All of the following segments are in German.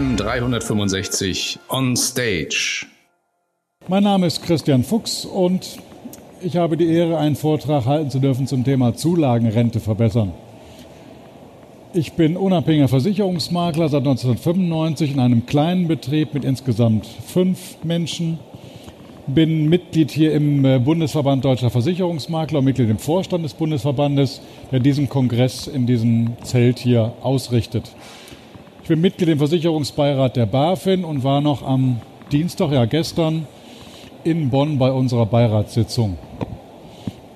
AM 365 on Stage. Mein Name ist Christian Fuchs und ich habe die Ehre, einen Vortrag halten zu dürfen zum Thema Zulagenrente verbessern. Ich bin unabhängiger Versicherungsmakler seit 1995 in einem kleinen Betrieb mit insgesamt fünf Menschen. Bin Mitglied hier im äh, Bundesverband Deutscher Versicherungsmakler und Mitglied im Vorstand des Bundesverbandes, der diesen Kongress in diesem Zelt hier ausrichtet. Ich bin Mitglied im Versicherungsbeirat der BaFin und war noch am Dienstag, ja gestern, in Bonn bei unserer Beiratssitzung.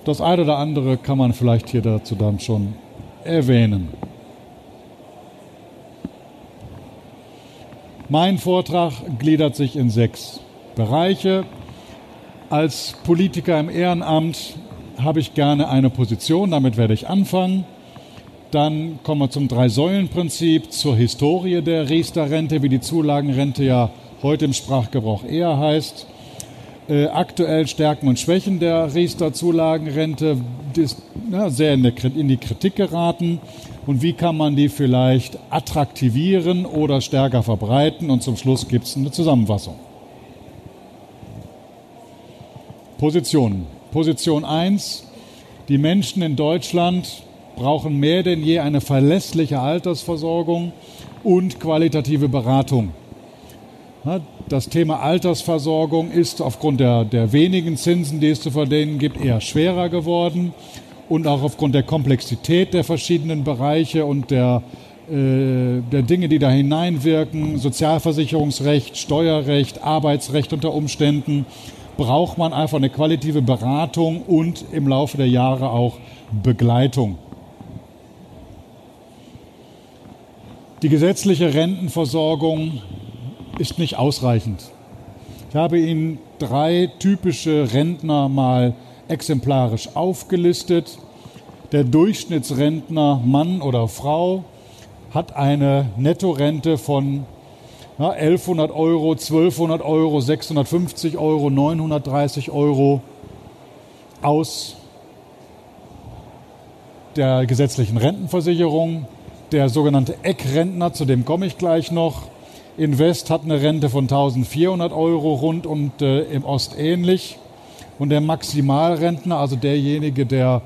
Das eine oder andere kann man vielleicht hier dazu dann schon erwähnen. Mein Vortrag gliedert sich in sechs Bereiche. Als Politiker im Ehrenamt habe ich gerne eine Position, damit werde ich anfangen. Dann kommen wir zum Drei-Säulen-Prinzip, zur Historie der Riester-Rente, wie die Zulagenrente ja heute im Sprachgebrauch eher heißt. Äh, aktuell Stärken und Schwächen der Riester-Zulagenrente ist ja, sehr in, der, in die Kritik geraten und wie kann man die vielleicht attraktivieren oder stärker verbreiten. Und zum Schluss gibt es eine Zusammenfassung. Positionen. Position 1. Die Menschen in Deutschland brauchen mehr denn je eine verlässliche Altersversorgung und qualitative Beratung. Das Thema Altersversorgung ist aufgrund der, der wenigen Zinsen, die es zu verdienen gibt, eher schwerer geworden und auch aufgrund der Komplexität der verschiedenen Bereiche und der, äh, der Dinge, die da hineinwirken, Sozialversicherungsrecht, Steuerrecht, Arbeitsrecht unter Umständen, braucht man einfach eine qualitative Beratung und im Laufe der Jahre auch Begleitung. Die gesetzliche Rentenversorgung ist nicht ausreichend. Ich habe Ihnen drei typische Rentner mal exemplarisch aufgelistet. Der Durchschnittsrentner, Mann oder Frau, hat eine Nettorente von ja, 1100 Euro, 1200 Euro, 650 Euro, 930 Euro aus der gesetzlichen Rentenversicherung. Der sogenannte Eckrentner, zu dem komme ich gleich noch. Invest hat eine Rente von 1400 Euro rund und äh, im Ost ähnlich. Und der Maximalrentner, also derjenige, der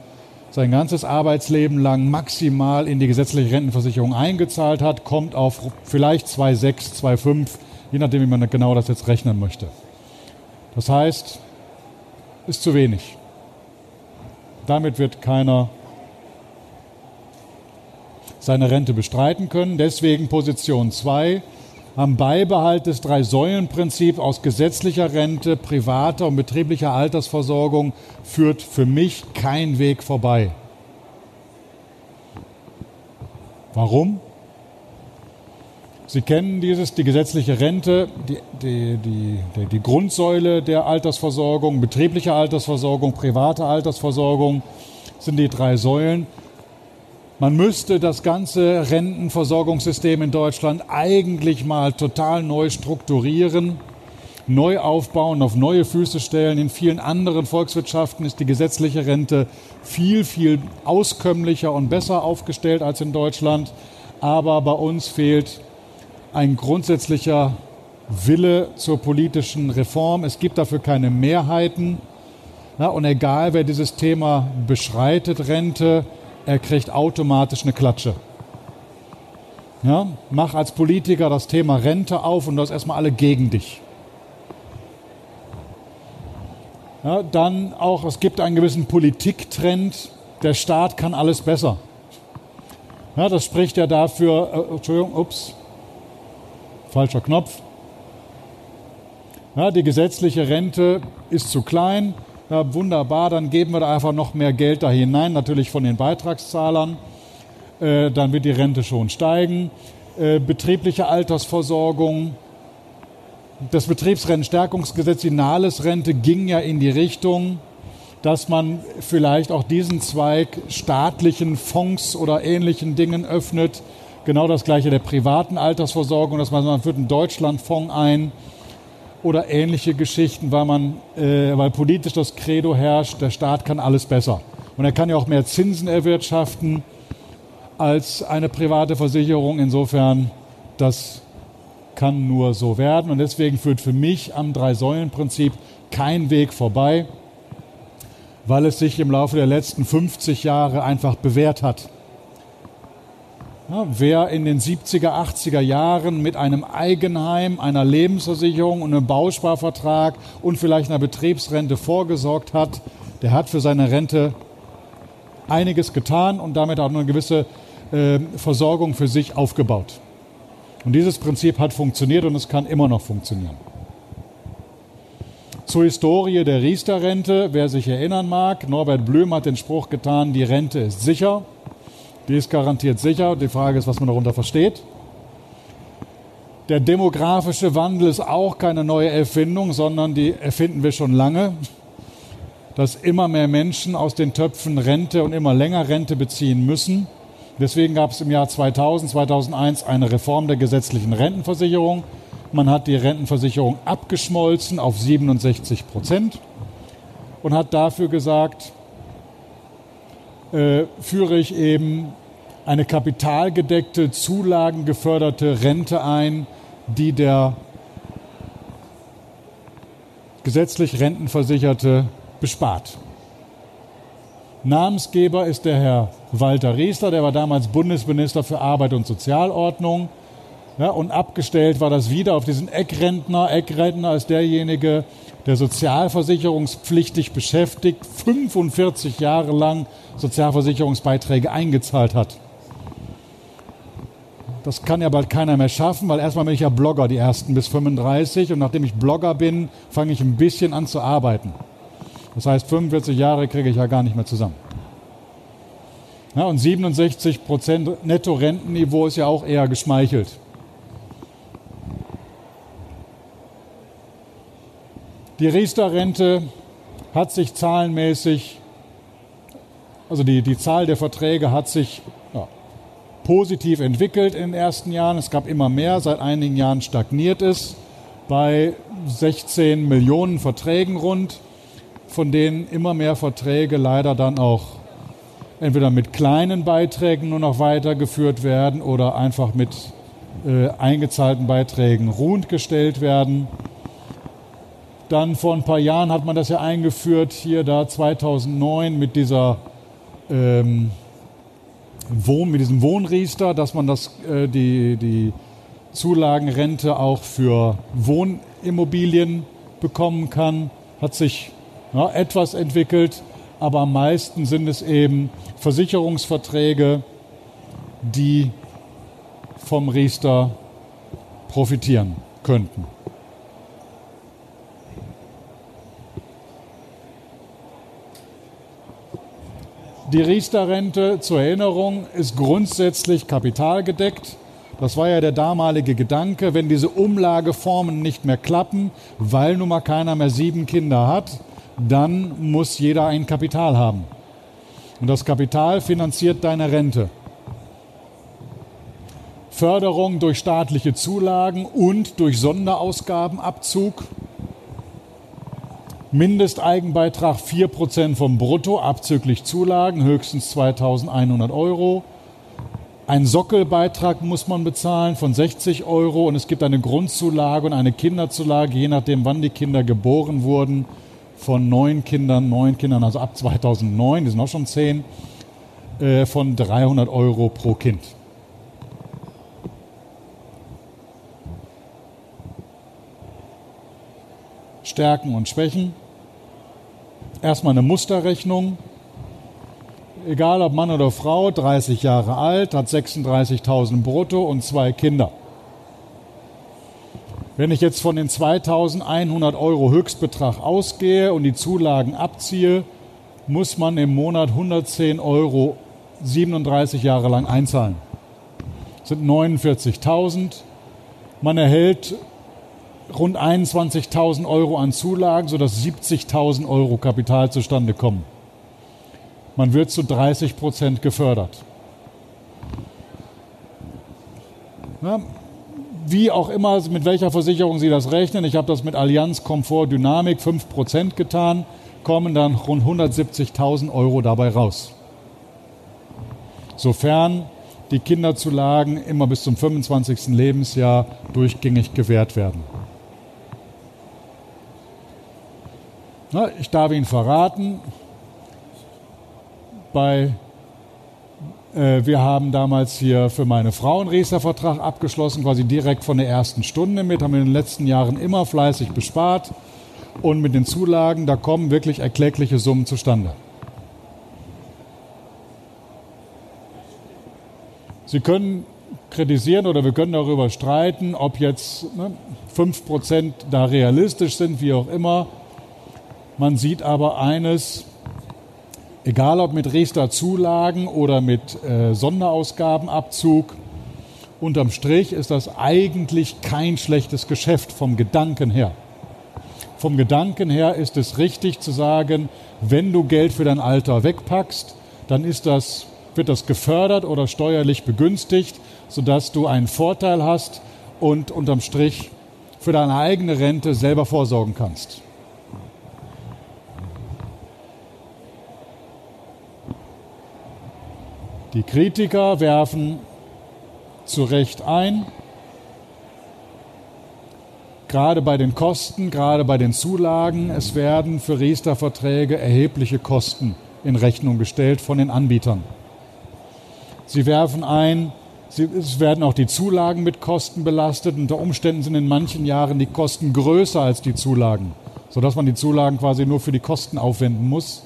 sein ganzes Arbeitsleben lang maximal in die gesetzliche Rentenversicherung eingezahlt hat, kommt auf vielleicht 2,6, 2,5, je nachdem, wie man genau das jetzt rechnen möchte. Das heißt, ist zu wenig. Damit wird keiner seine Rente bestreiten können. Deswegen Position 2, am Beibehalt des Drei-Säulen-Prinzips aus gesetzlicher Rente, privater und betrieblicher Altersversorgung führt für mich kein Weg vorbei. Warum? Sie kennen dieses, die gesetzliche Rente, die, die, die, die Grundsäule der Altersversorgung, betriebliche Altersversorgung, private Altersversorgung sind die drei Säulen. Man müsste das ganze Rentenversorgungssystem in Deutschland eigentlich mal total neu strukturieren, neu aufbauen, auf neue Füße stellen. In vielen anderen Volkswirtschaften ist die gesetzliche Rente viel, viel auskömmlicher und besser aufgestellt als in Deutschland. Aber bei uns fehlt ein grundsätzlicher Wille zur politischen Reform. Es gibt dafür keine Mehrheiten. Und egal, wer dieses Thema beschreitet, Rente, er kriegt automatisch eine Klatsche. Ja, mach als Politiker das Thema Rente auf und das erstmal alle gegen dich. Ja, dann auch, es gibt einen gewissen Politiktrend, der Staat kann alles besser. Ja, das spricht ja dafür, äh, Entschuldigung, ups, falscher Knopf. Ja, die gesetzliche Rente ist zu klein, ja, wunderbar, dann geben wir da einfach noch mehr Geld da hinein, natürlich von den Beitragszahlern. Äh, dann wird die Rente schon steigen. Äh, betriebliche Altersversorgung. Das Betriebsrentenstärkungsgesetz, die Nahles-Rente, ging ja in die Richtung, dass man vielleicht auch diesen Zweig staatlichen Fonds oder ähnlichen Dingen öffnet. Genau das gleiche der privaten Altersversorgung, dass man, man führt einen Deutschlandfonds ein oder ähnliche Geschichten, weil man, äh, weil politisch das Credo herrscht, der Staat kann alles besser. Und er kann ja auch mehr Zinsen erwirtschaften als eine private Versicherung. Insofern, das kann nur so werden. Und deswegen führt für mich am Drei-Säulen-Prinzip kein Weg vorbei, weil es sich im Laufe der letzten 50 Jahre einfach bewährt hat. Wer in den 70er, 80er Jahren mit einem Eigenheim, einer Lebensversicherung und einem Bausparvertrag und vielleicht einer Betriebsrente vorgesorgt hat, der hat für seine Rente einiges getan und damit auch eine gewisse äh, Versorgung für sich aufgebaut. Und dieses Prinzip hat funktioniert und es kann immer noch funktionieren. Zur Historie der Riester-Rente, wer sich erinnern mag, Norbert Blüm hat den Spruch getan, die Rente ist sicher. Die ist garantiert sicher. Die Frage ist, was man darunter versteht. Der demografische Wandel ist auch keine neue Erfindung, sondern die erfinden wir schon lange. Dass immer mehr Menschen aus den Töpfen Rente und immer länger Rente beziehen müssen. Deswegen gab es im Jahr 2000, 2001 eine Reform der gesetzlichen Rentenversicherung. Man hat die Rentenversicherung abgeschmolzen auf 67 Prozent und hat dafür gesagt, äh, führe ich eben eine kapitalgedeckte, zulagengeförderte Rente ein, die der gesetzlich Rentenversicherte bespart. Namensgeber ist der Herr Walter Riester, der war damals Bundesminister für Arbeit und Sozialordnung. Ja, und abgestellt war das wieder auf diesen Eckrentner. Eckrentner ist derjenige, der sozialversicherungspflichtig beschäftigt, 45 Jahre lang Sozialversicherungsbeiträge eingezahlt hat. Das kann ja bald keiner mehr schaffen, weil erstmal bin ich ja Blogger, die ersten bis 35. Und nachdem ich Blogger bin, fange ich ein bisschen an zu arbeiten. Das heißt, 45 Jahre kriege ich ja gar nicht mehr zusammen. Ja, und 67 Prozent Netto-Rentenniveau ist ja auch eher geschmeichelt. Die Riester-Rente hat sich zahlenmäßig, also die, die Zahl der Verträge hat sich ja, positiv entwickelt in den ersten Jahren. Es gab immer mehr, seit einigen Jahren stagniert es bei 16 Millionen Verträgen rund, von denen immer mehr Verträge leider dann auch entweder mit kleinen Beiträgen nur noch weitergeführt werden oder einfach mit äh, eingezahlten Beiträgen ruhend gestellt werden. Dann vor ein paar Jahren hat man das ja eingeführt, hier da 2009 mit dieser ähm, Wohn, mit diesem Wohnriester, dass man das, äh, die, die Zulagenrente auch für Wohnimmobilien bekommen kann. Hat sich ja, etwas entwickelt, aber am meisten sind es eben Versicherungsverträge, die vom Riester profitieren könnten. Die Riester-Rente zur Erinnerung ist grundsätzlich kapitalgedeckt. Das war ja der damalige Gedanke, wenn diese Umlageformen nicht mehr klappen, weil nun mal keiner mehr sieben Kinder hat, dann muss jeder ein Kapital haben. Und das Kapital finanziert deine Rente. Förderung durch staatliche Zulagen und durch Sonderausgabenabzug Mindesteigenbeitrag 4% vom Brutto, abzüglich Zulagen, höchstens 2100 Euro. Ein Sockelbeitrag muss man bezahlen von 60 Euro und es gibt eine Grundzulage und eine Kinderzulage, je nachdem, wann die Kinder geboren wurden, von neun Kindern, neun Kindern, also ab 2009, die sind auch schon zehn, äh, von 300 Euro pro Kind. Stärken und Schwächen. Erstmal eine Musterrechnung. Egal ob Mann oder Frau, 30 Jahre alt, hat 36.000 brutto und zwei Kinder. Wenn ich jetzt von den 2100 Euro Höchstbetrag ausgehe und die Zulagen abziehe, muss man im Monat 110 Euro 37 Jahre lang einzahlen. Das sind 49.000. Man erhält rund 21.000 Euro an Zulagen, sodass 70.000 Euro Kapital zustande kommen. Man wird zu 30 Prozent gefördert. Ja, wie auch immer, mit welcher Versicherung Sie das rechnen, ich habe das mit Allianz Komfort Dynamik 5 Prozent getan, kommen dann rund 170.000 Euro dabei raus. Sofern die Kinderzulagen immer bis zum 25. Lebensjahr durchgängig gewährt werden. Na, ich darf Ihnen verraten, bei, äh, wir haben damals hier für meine Frau einen Riester-Vertrag abgeschlossen, quasi direkt von der ersten Stunde mit, haben in den letzten Jahren immer fleißig bespart und mit den Zulagen, da kommen wirklich erklägliche Summen zustande. Sie können kritisieren oder wir können darüber streiten, ob jetzt ne, 5% da realistisch sind, wie auch immer. Man sieht aber eines, egal ob mit Riester-Zulagen oder mit äh, Sonderausgabenabzug, unterm Strich ist das eigentlich kein schlechtes Geschäft vom Gedanken her. Vom Gedanken her ist es richtig zu sagen, wenn du Geld für dein Alter wegpackst, dann ist das wird das gefördert oder steuerlich begünstigt, sodass du einen Vorteil hast und unterm Strich für deine eigene Rente selber vorsorgen kannst. Die Kritiker werfen zu Recht ein, gerade bei den Kosten, gerade bei den Zulagen, es werden für Riester-Verträge erhebliche Kosten in Rechnung gestellt von den Anbietern. Sie werfen ein, es werden auch die Zulagen mit Kosten belastet. Unter Umständen sind in manchen Jahren die Kosten größer als die Zulagen, sodass man die Zulagen quasi nur für die Kosten aufwenden muss.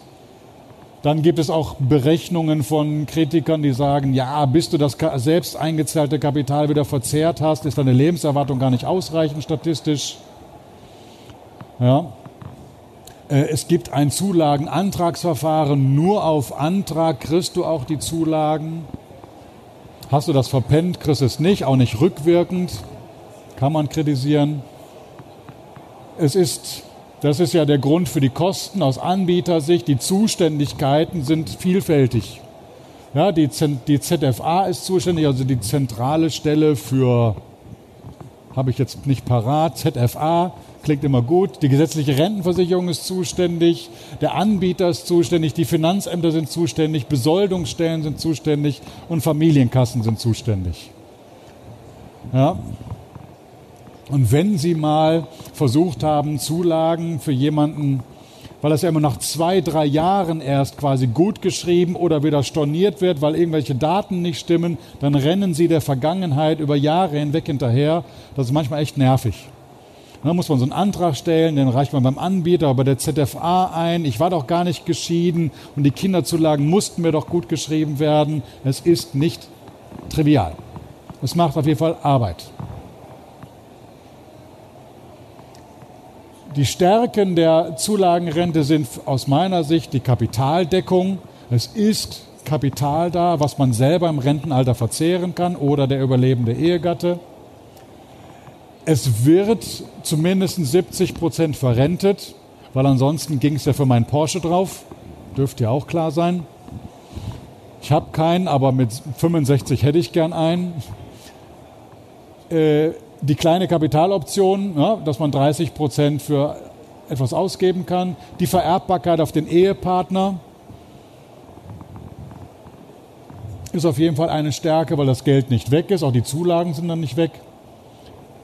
Dann gibt es auch Berechnungen von Kritikern, die sagen, ja, bis du das selbst eingezahlte Kapital wieder verzehrt hast, ist deine Lebenserwartung gar nicht ausreichend statistisch. Ja. Äh, es gibt ein Zulagenantragsverfahren. Nur auf Antrag kriegst du auch die Zulagen. Hast du das verpennt, kriegst es nicht, auch nicht rückwirkend, kann man kritisieren. Es ist, das ist ja der Grund für die Kosten aus Anbietersicht. Die Zuständigkeiten sind vielfältig. Ja, die, die ZFA ist zuständig, also die zentrale Stelle für, habe ich jetzt nicht parat, ZFA klingt immer gut. Die gesetzliche Rentenversicherung ist zuständig, der Anbieter ist zuständig, die Finanzämter sind zuständig, Besoldungsstellen sind zuständig und Familienkassen sind zuständig. Ja. Und wenn Sie mal versucht haben, Zulagen für jemanden, weil das ja immer nach zwei, drei Jahren erst quasi gut geschrieben oder wieder storniert wird, weil irgendwelche Daten nicht stimmen, dann rennen Sie der Vergangenheit über Jahre hinweg hinterher. Das ist manchmal echt nervig. Dann muss man so einen Antrag stellen, den reicht man beim Anbieter, bei der ZFA ein. Ich war doch gar nicht geschieden und die Kinderzulagen mussten mir doch gut geschrieben werden. Es ist nicht trivial. Es macht auf jeden Fall Arbeit. Die Stärken der Zulagenrente sind aus meiner Sicht die Kapitaldeckung. Es ist Kapital da, was man selber im Rentenalter verzehren kann oder der überlebende Ehegatte. Es wird zumindest 70 Prozent verrentet, weil ansonsten ging es ja für meinen Porsche drauf. Dürfte ja auch klar sein. Ich habe keinen, aber mit 65 hätte ich gern einen. Äh, die kleine Kapitaloption, ja, dass man 30 Prozent für etwas ausgeben kann. Die Vererbbarkeit auf den Ehepartner ist auf jeden Fall eine Stärke, weil das Geld nicht weg ist. Auch die Zulagen sind dann nicht weg.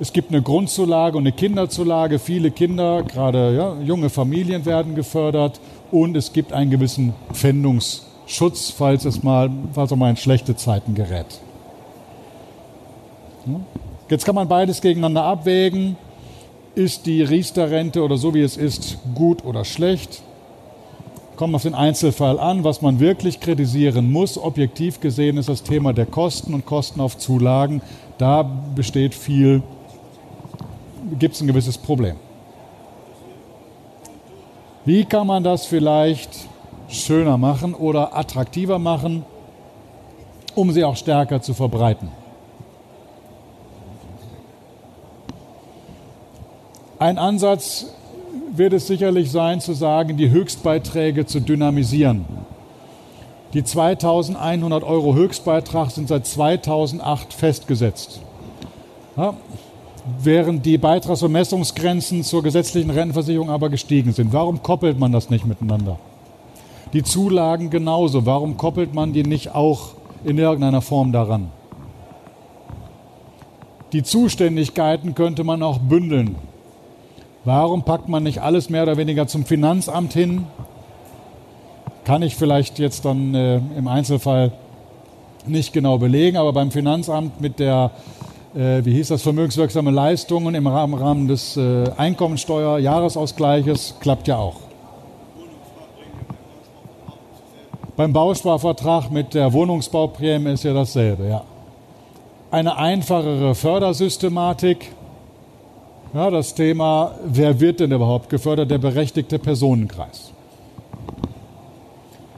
Es gibt eine Grundzulage und eine Kinderzulage. Viele Kinder, gerade ja, junge Familien werden gefördert. Und es gibt einen gewissen Pfändungsschutz, falls es mal, falls es mal in schlechte Zeiten gerät. Jetzt kann man beides gegeneinander abwägen. Ist die Riester-Rente oder so wie es ist gut oder schlecht? Kommt auf den Einzelfall an. Was man wirklich kritisieren muss, objektiv gesehen, ist das Thema der Kosten und Kosten auf Zulagen. Da besteht viel gibt es ein gewisses Problem. Wie kann man das vielleicht schöner machen oder attraktiver machen, um sie auch stärker zu verbreiten? Ein Ansatz wird es sicherlich sein, zu sagen, die Höchstbeiträge zu dynamisieren. Die 2100 Euro Höchstbeitrag sind seit 2008 festgesetzt. Ja, während die Beitragsvermessungsgrenzen zur gesetzlichen Rentenversicherung aber gestiegen sind. Warum koppelt man das nicht miteinander? Die Zulagen genauso. Warum koppelt man die nicht auch in irgendeiner Form daran. Die Zuständigkeiten könnte man auch bündeln. Warum packt man nicht alles mehr oder weniger zum Finanzamt hin? Kann ich vielleicht jetzt dann äh, im Einzelfall nicht genau belegen, aber beim Finanzamt mit der, äh, wie hieß das, vermögenswirksame Leistungen im Rahmen, des äh, Einkommensteuer-Jahresausgleiches klappt ja auch. Beim Bausparvertrag mit der Wohnungsbauprämie ist ja dasselbe, ja. Eine einfachere Fördersystematik. Ja, das Thema, wer wird denn überhaupt gefördert? Der berechtigte Personenkreis.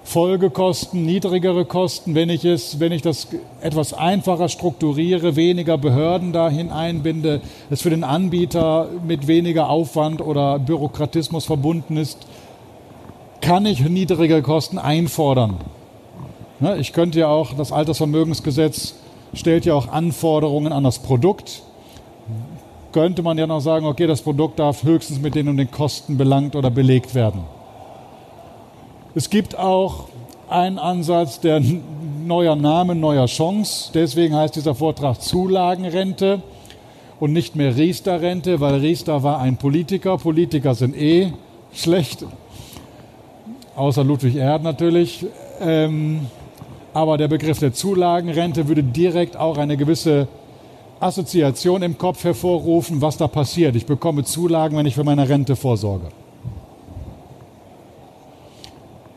Folgekosten, niedrigere Kosten, wenn ich es, wenn ich das etwas einfacher strukturiere, weniger Behörden dahin einbinde, es für den Anbieter mit weniger Aufwand oder Bürokratismus verbunden ist, kann ich niedrigere Kosten einfordern. Ich könnte ja auch, das Altersvermögensgesetz stellt ja auch Anforderungen an das Produkt. Könnte man ja noch sagen, okay, das Produkt darf höchstens mit den und den Kosten belangt oder belegt werden. Es gibt auch einen Ansatz der neuer Name, neuer Chance. Deswegen heißt dieser Vortrag Zulagenrente und nicht mehr Riester-Rente, weil Riester war ein Politiker. Politiker sind eh schlecht außer Ludwig Erd natürlich. Ähm, aber der Begriff der Zulagenrente würde direkt auch eine gewisse Assoziation im Kopf hervorrufen, was da passiert. Ich bekomme Zulagen, wenn ich für meine Rente vorsorge.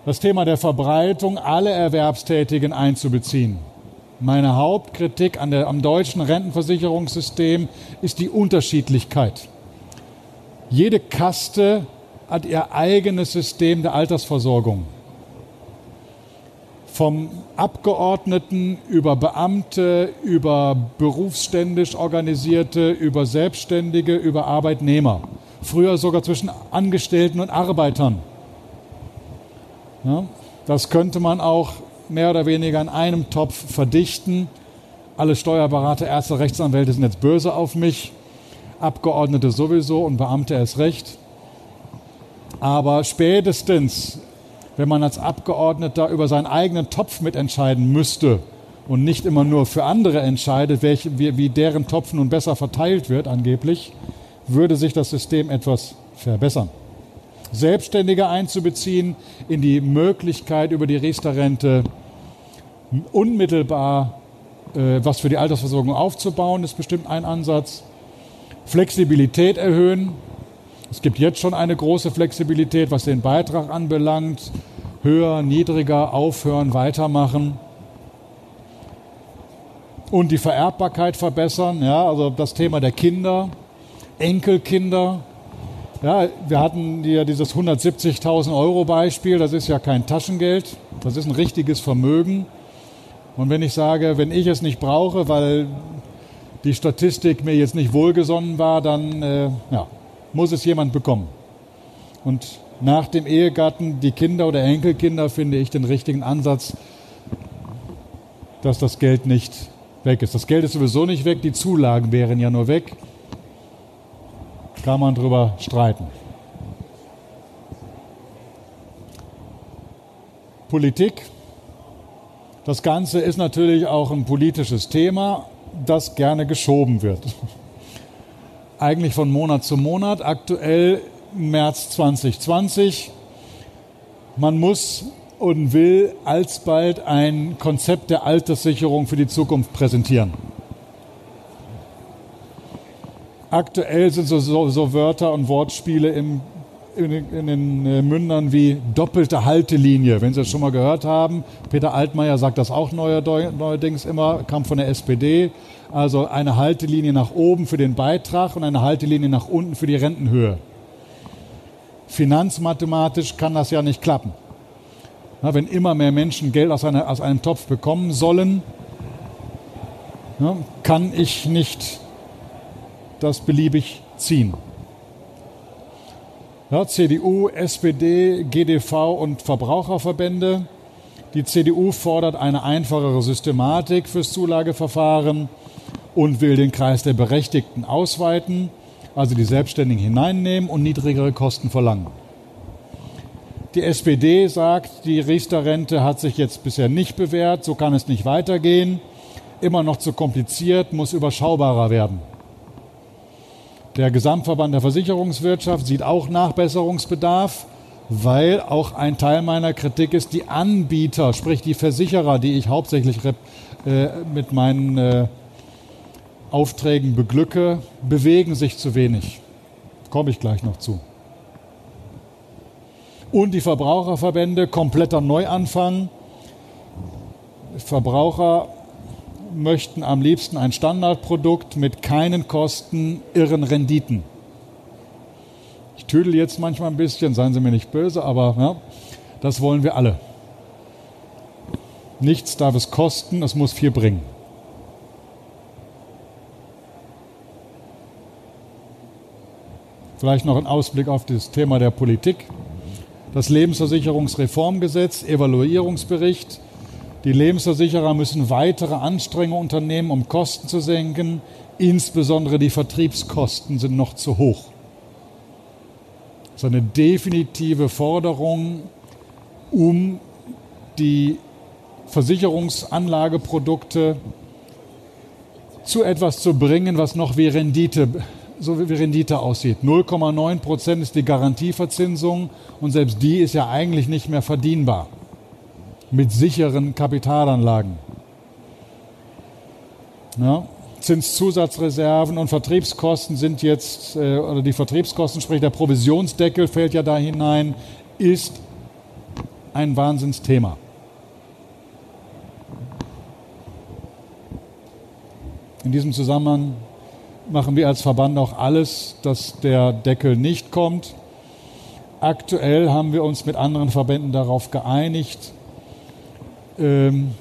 Das Thema der Verbreitung, alle Erwerbstätigen einzubeziehen. Meine Hauptkritik an der, am deutschen Rentenversicherungssystem ist die Unterschiedlichkeit. Jede Kaste hat ihr eigenes System der Altersversorgung. Vom Abgeordneten über Beamte, über berufsständisch Organisierte, über Selbstständige, über Arbeitnehmer. Früher sogar zwischen Angestellten und Arbeitern. Ja, das könnte man auch mehr oder weniger in einem Topf verdichten. Alle Steuerberater, Ärzte, Rechtsanwälte sind jetzt böse auf mich. Abgeordnete sowieso und Beamte erst recht. Aber spätestens, wenn man als Abgeordneter über seinen eigenen Topf mitentscheiden müsste und nicht immer nur für andere entscheidet, welche, wie, wie deren Topf nun besser verteilt wird, angeblich, würde sich das System etwas verbessern. Selbstständige einzubeziehen in die Möglichkeit, über die Riester-Rente unmittelbar äh, was für die Altersversorgung aufzubauen, ist bestimmt ein Ansatz. Flexibilität erhöhen, es gibt jetzt schon eine große Flexibilität, was den Beitrag anbelangt. Höher, niedriger, aufhören, weitermachen. Und die Vererbbarkeit verbessern. Ja, also das Thema der Kinder, Enkelkinder. Ja, wir hatten ja dieses 170.000 Euro Beispiel. Das ist ja kein Taschengeld. Das ist ein richtiges Vermögen. Und wenn ich sage, wenn ich es nicht brauche, weil die Statistik mir jetzt nicht wohlgesonnen war, dann äh, ja, muss es jemand bekommen. Und nach dem Ehegatten die Kinder oder Enkelkinder finde ich den richtigen Ansatz, dass das Geld nicht weg ist. Das Geld ist sowieso nicht weg, die Zulagen wären ja nur weg. Kann man drüber streiten. Politik. Das Ganze ist natürlich auch ein politisches Thema, das gerne geschoben wird eigentlich von Monat zu Monat, aktuell März 2020. Man muss und will alsbald ein Konzept der Alterssicherung für die Zukunft präsentieren. Aktuell sind so, so, so Wörter und Wortspiele im, in, den äh, Mündern wie doppelte Haltelinie. Wenn Sie das schon mal gehört haben, Peter Altmaier sagt das auch neuerdings immer, kam von der SPD. Also eine Haltelinie nach oben für den Beitrag und eine Haltelinie nach unten für die Rentenhöhe. Finanzmathematisch kann das ja nicht klappen. Na, wenn immer mehr Menschen Geld aus, einer, aus einem Topf bekommen sollen, na, kann ich nicht das beliebig ziehen. Ja, CDU, SPD, GDV und Verbraucherverbände. Die CDU fordert eine einfachere Systematik fürs Zulageverfahren und will den Kreis der Berechtigten ausweiten, also die Selbstständigen hineinnehmen und niedrigere Kosten verlangen. Die SPD sagt, die Riester-Rente hat sich jetzt bisher nicht bewährt, so kann es nicht weitergehen. Immer noch zu kompliziert, muss überschaubarer werden. Der Gesamtverband der Versicherungswirtschaft sieht auch Nachbesserungsbedarf, weil auch ein Teil meiner Kritik ist, die Anbieter, sprich die Versicherer, die ich hauptsächlich äh, mit meinen äh, Aufträgen beglücke, bewegen sich zu wenig. Komme ich gleich noch zu und die Verbraucherverbände kompletter Neuanfang. Verbraucher möchten am liebsten ein Standardprodukt mit keinen Kosten, irren Renditen. Ich tüdel jetzt manchmal ein bisschen, seien Sie mir nicht böse, aber ja, das wollen wir alle. Nichts darf es kosten, es muss viel bringen. Vielleicht noch ein Ausblick auf das Thema der Politik das Lebensversicherungsreformgesetz, Evaluierungsbericht. Die Lebensversicherer müssen weitere Anstrengungen unternehmen, um Kosten zu senken. Insbesondere die Vertriebskosten sind noch zu hoch. Das ist eine definitive Forderung, um die Versicherungsanlageprodukte zu etwas zu bringen, was noch wie Rendite so wie Rendite aussieht. 0,9 Prozent ist die Garantieverzinsung und selbst die ist ja eigentlich nicht mehr verdienbar mit sicheren Kapitalanlagen. Ja, Zinszusatzreserven und Vertriebskosten sind jetzt, äh, oder die Vertriebskosten, sprich der Provisionsdeckel fällt ja da hinein, ist ein Wahnsinnsthema. In diesem Zusammenhang machen wir als Verband auch alles, dass der Deckel nicht kommt. Aktuell haben wir uns mit anderen Verbänden darauf geeinigt, ähm,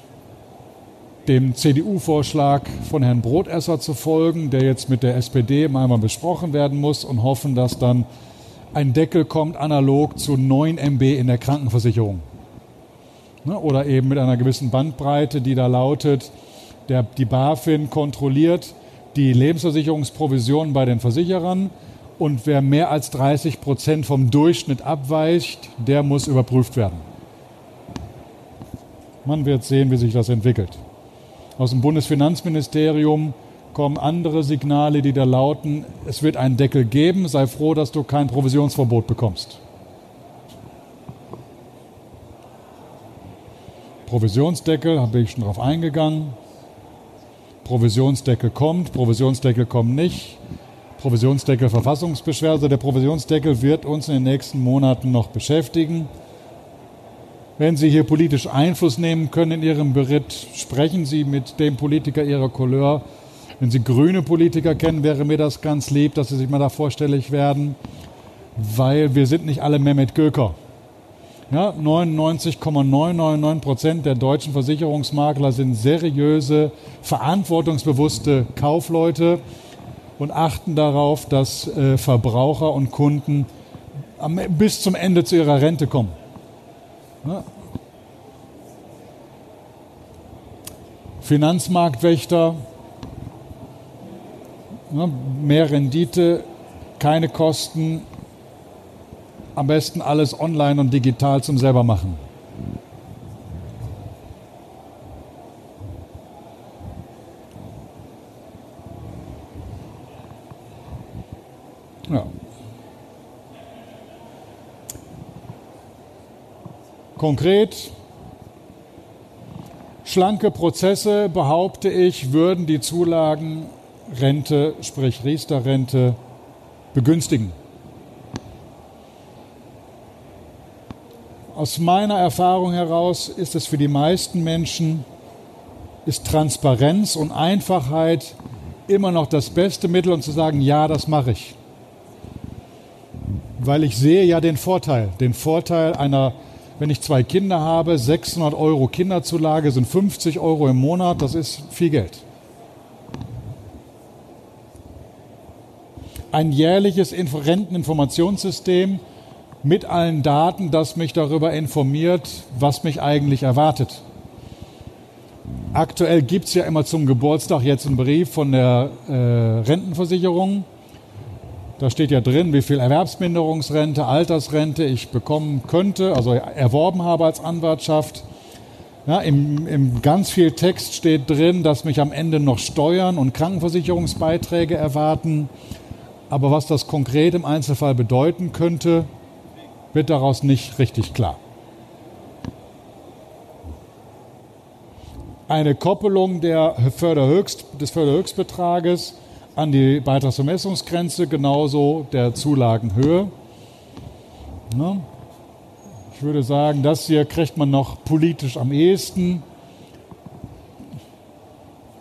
dem CDU-Vorschlag von Herrn Brotesser zu folgen, der jetzt mit der SPD einmal besprochen werden muss und hoffen, dass dann ein Deckel kommt, analog zu 9 MB in der Krankenversicherung. Ne, oder eben mit einer gewissen Bandbreite, die da lautet, der, die BaFin kontrolliert, die Lebensversicherungsprovision bei den Versicherern und wer mehr als 30 Prozent vom Durchschnitt abweicht, der muss überprüft werden. Man wird sehen, wie sich das entwickelt. Aus dem Bundesfinanzministerium kommen andere Signale, die da lauten, es wird einen Deckel geben, sei froh, dass du kein Provisionsverbot bekommst. Provisionsdeckel, habe ich schon darauf eingegangen. Provisionsdeckel kommt, Provisionsdeckel kommen nicht, Provisionsdeckel Verfassungsbeschwerde. Der Provisionsdeckel wird uns in den nächsten Monaten noch beschäftigen. Wenn Sie hier politisch Einfluss nehmen können in Ihrem Beritt, sprechen Sie mit dem Politiker Ihrer Couleur. Wenn Sie grüne Politiker kennen, wäre mir das ganz lieb, dass Sie sich mal da vorstellig werden, weil wir sind nicht alle Mehmet Göker. Ja, 99,999 Prozent der deutschen Versicherungsmakler sind seriöse, verantwortungsbewusste Kaufleute und achten darauf, dass äh, Verbraucher und Kunden am, bis zum Ende zu ihrer Rente kommen. Ja. Finanzmarktwächter, ja, mehr Rendite, keine Kosten, am besten alles online und digital zum selber machen. Konkret, schlanke Prozesse, behaupte ich, würden die Zulagenrente, sprich Riester-Rente, begünstigen. Aus meiner Erfahrung heraus ist es für die meisten Menschen, ist Transparenz und Einfachheit immer noch das beste Mittel, um zu sagen, ja, das mache ich. Weil ich sehe ja den Vorteil, den Vorteil einer, wenn ich zwei Kinder habe, 600 Euro Kinderzulage sind 50 Euro im Monat, das ist viel Geld. Ein jährliches Renteninformationssystem mit allen Daten, das mich darüber informiert, was mich eigentlich erwartet. Aktuell gibt es ja immer zum Geburtstag jetzt einen Brief von der äh, Rentenversicherung. Da steht ja drin, wie viel Erwerbsminderungsrente, Altersrente ich bekommen könnte, also erworben habe als Anwartschaft. Ja, im, Im ganz viel Text steht drin, dass mich am Ende noch Steuern und Krankenversicherungsbeiträge erwarten. Aber was das konkret im Einzelfall bedeuten könnte, wird daraus nicht richtig klar. Eine Koppelung der Förderhöchst, des Förderhöchstbetrages an die Beitragsvermessungsgrenze, genauso der Zulagenhöhe. Ja. Ich würde sagen, das hier kriegt man noch politisch am ehesten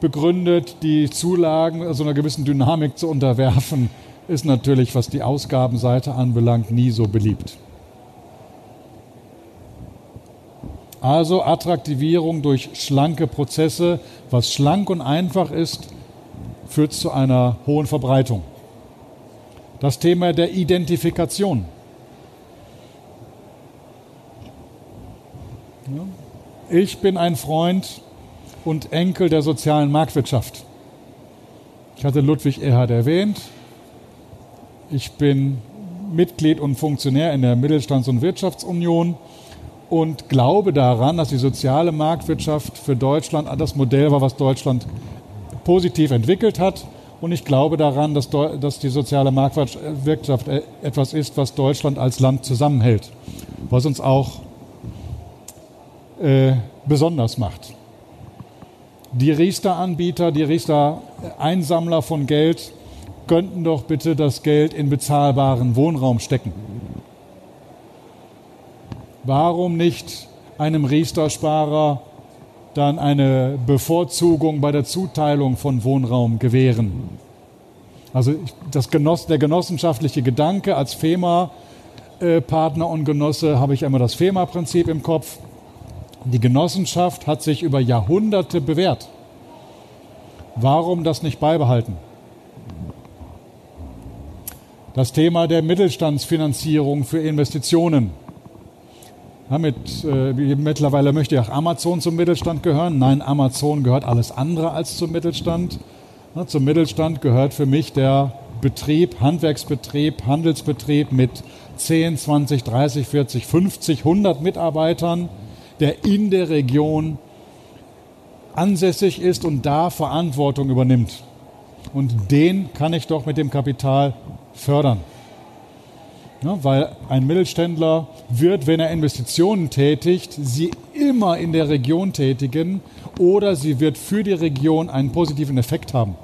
begründet, die Zulagen also einer gewissen Dynamik zu unterwerfen, ist natürlich, was die Ausgabenseite anbelangt, nie so beliebt. Also Attraktivierung durch schlanke Prozesse. Was schlank und einfach ist, führt zu einer hohen Verbreitung. Das Thema der Identifikation. Ich bin ein Freund und Enkel der sozialen Marktwirtschaft. Ich hatte Ludwig Erhard erwähnt. Ich bin Mitglied und Funktionär in der Mittelstands- und Wirtschaftsunion und glaube daran, dass die soziale Marktwirtschaft für Deutschland das Modell war, was Deutschland positiv entwickelt hat. Und ich glaube daran, dass, dass die soziale Marktwirtschaft äh, etwas ist, was Deutschland als Land zusammenhält, was uns auch äh, besonders macht. Die Riester-Anbieter, die Riester-Einsammler von Geld könnten doch bitte das Geld in bezahlbaren Wohnraum stecken. Warum nicht einem Riester-Sparer dann eine Bevorzugung bei der Zuteilung von Wohnraum gewähren? Also das Genoss, der genossenschaftliche Gedanke als FEMA-Partner und Genosse habe ich immer das FEMA-Prinzip im Kopf. Die Genossenschaft hat sich über Jahrhunderte bewährt. Warum das nicht beibehalten? Das Thema der Mittelstandsfinanzierung für Investitionen ja, mit, äh, mittlerweile möchte auch Amazon zum Mittelstand gehören. Nein, Amazon gehört alles andere als zum Mittelstand. Ja, zum Mittelstand gehört für mich der Betrieb, Handwerksbetrieb, Handelsbetrieb mit 10, 20, 30, 40, 50, 100 Mitarbeitern, der in der Region ansässig ist und da Verantwortung übernimmt. Und den kann ich doch mit dem Kapital fördern. Ja, weil ein Mittelständler wird, wenn er Investitionen tätigt, sie immer in der Region tätigen oder sie wird für die Region einen positiven Effekt haben.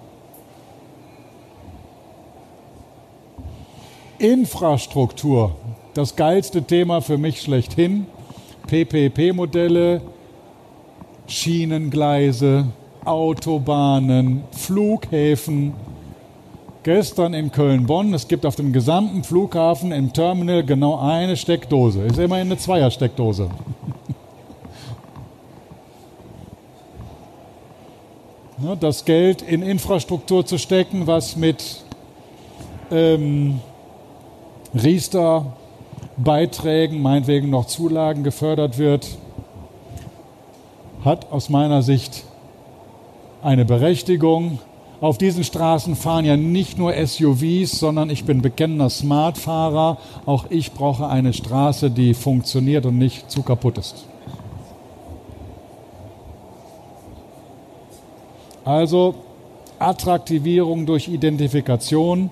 Infrastruktur, das geilste Thema für mich schlechthin. PPP-Modelle, Schienengleise, Autobahnen, Flughäfen, gestern in Köln-Bonn. Es gibt auf dem gesamten Flughafen im Terminal genau eine Steckdose. Ist immerhin eine Zweiersteckdose. das Geld in Infrastruktur zu stecken, was mit ähm, Riester-Beiträgen, meinetwegen noch Zulagen gefördert wird, hat aus meiner Sicht eine Berechtigung. Auf diesen Straßen fahren ja nicht nur SUVs, sondern ich bin bekennender Smartfahrer. Auch ich brauche eine Straße, die funktioniert und nicht zu kaputt ist. Also Attraktivierung durch Identifikation.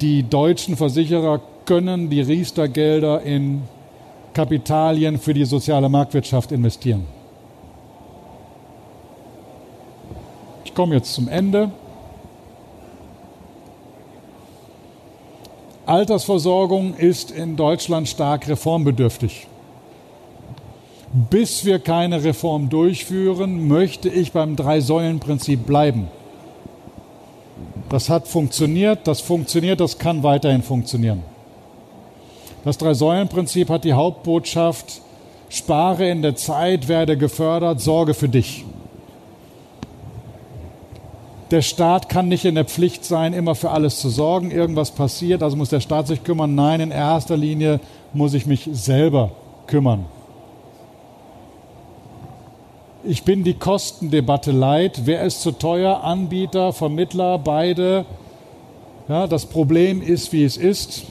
Die deutschen Versicherer können die Riester-Gelder in Kapitalien für die soziale Marktwirtschaft investieren. Komme jetzt zum Ende. Altersversorgung ist in Deutschland stark reformbedürftig. Bis wir keine Reform durchführen, möchte ich beim Drei-Säulen-Prinzip bleiben. Das hat funktioniert, das funktioniert, das kann weiterhin funktionieren. Das Drei-Säulen-Prinzip hat die Hauptbotschaft, spare in der Zeit, werde gefördert, sorge für dich. Der Staat kann nicht in der Pflicht sein, immer für alles zu sorgen. Irgendwas passiert, also muss der Staat sich kümmern. Nein, in erster Linie muss ich mich selber kümmern. Ich bin die Kostendebatte leid. Wer ist zu teuer? Anbieter, Vermittler, beide. Ja, das Problem ist, wie es ist.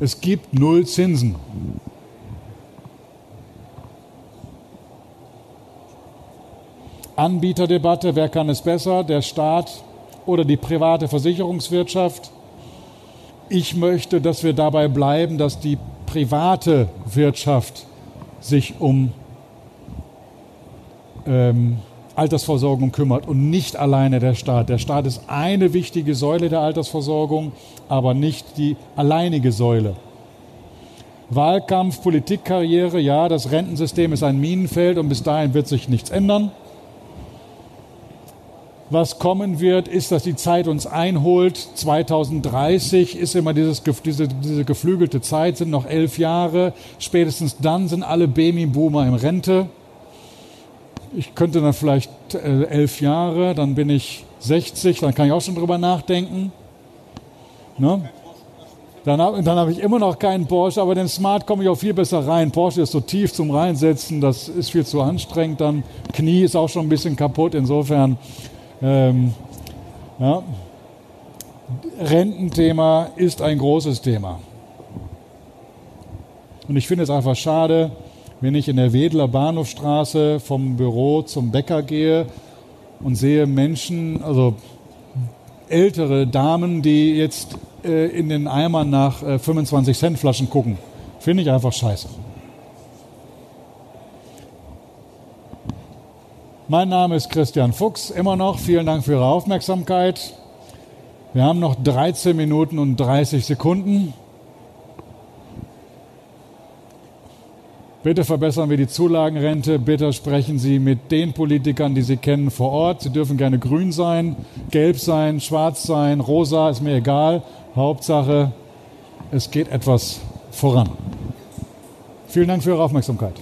Es gibt null Zinsen. Anbieterdebatte, wer kann es besser, der Staat oder die private Versicherungswirtschaft? Ich möchte, dass wir dabei bleiben, dass die private Wirtschaft sich um ähm, Altersversorgung kümmert und nicht alleine der Staat. Der Staat ist eine wichtige Säule der Altersversorgung, aber nicht die alleinige Säule. Wahlkampf, Politikkarriere, ja, das Rentensystem ist ein Minenfeld und bis dahin wird sich nichts ändern. Was kommen wird, ist, dass die Zeit uns einholt. 2030 ist immer dieses, diese, diese geflügelte Zeit, sind noch elf Jahre. Spätestens dann sind alle Babyboomer in Rente ich könnte dann vielleicht äh, elf Jahre, dann bin ich 60, dann kann ich auch schon drüber nachdenken. Ne? Dann habe hab ich immer noch keinen Porsche, aber den Smart komme ich auch viel besser rein. Porsche ist so tief zum Reinsetzen, das ist viel zu anstrengend. Dann Knie ist auch schon ein bisschen kaputt, insofern. Ähm, ja. Rententhema ist ein großes Thema. Und ich finde es einfach schade, wenn ich in der Wedler Bahnhofstraße vom Büro zum Bäcker gehe und sehe Menschen, also ältere Damen, die jetzt äh, in den Eimern nach äh, 25 Cent Flaschen gucken. Finde ich einfach scheiße. Mein Name ist Christian Fuchs, immer noch. Vielen Dank für Ihre Aufmerksamkeit. Wir haben noch 13 Minuten und 30 Sekunden. Bitte verbessern wir die Zulagenrente. Bitte sprechen Sie mit den Politikern, die Sie kennen, vor Ort. Sie dürfen gerne grün sein, gelb sein, schwarz sein, rosa, ist mir egal. Hauptsache, es geht etwas voran. Vielen Dank für Ihre Aufmerksamkeit.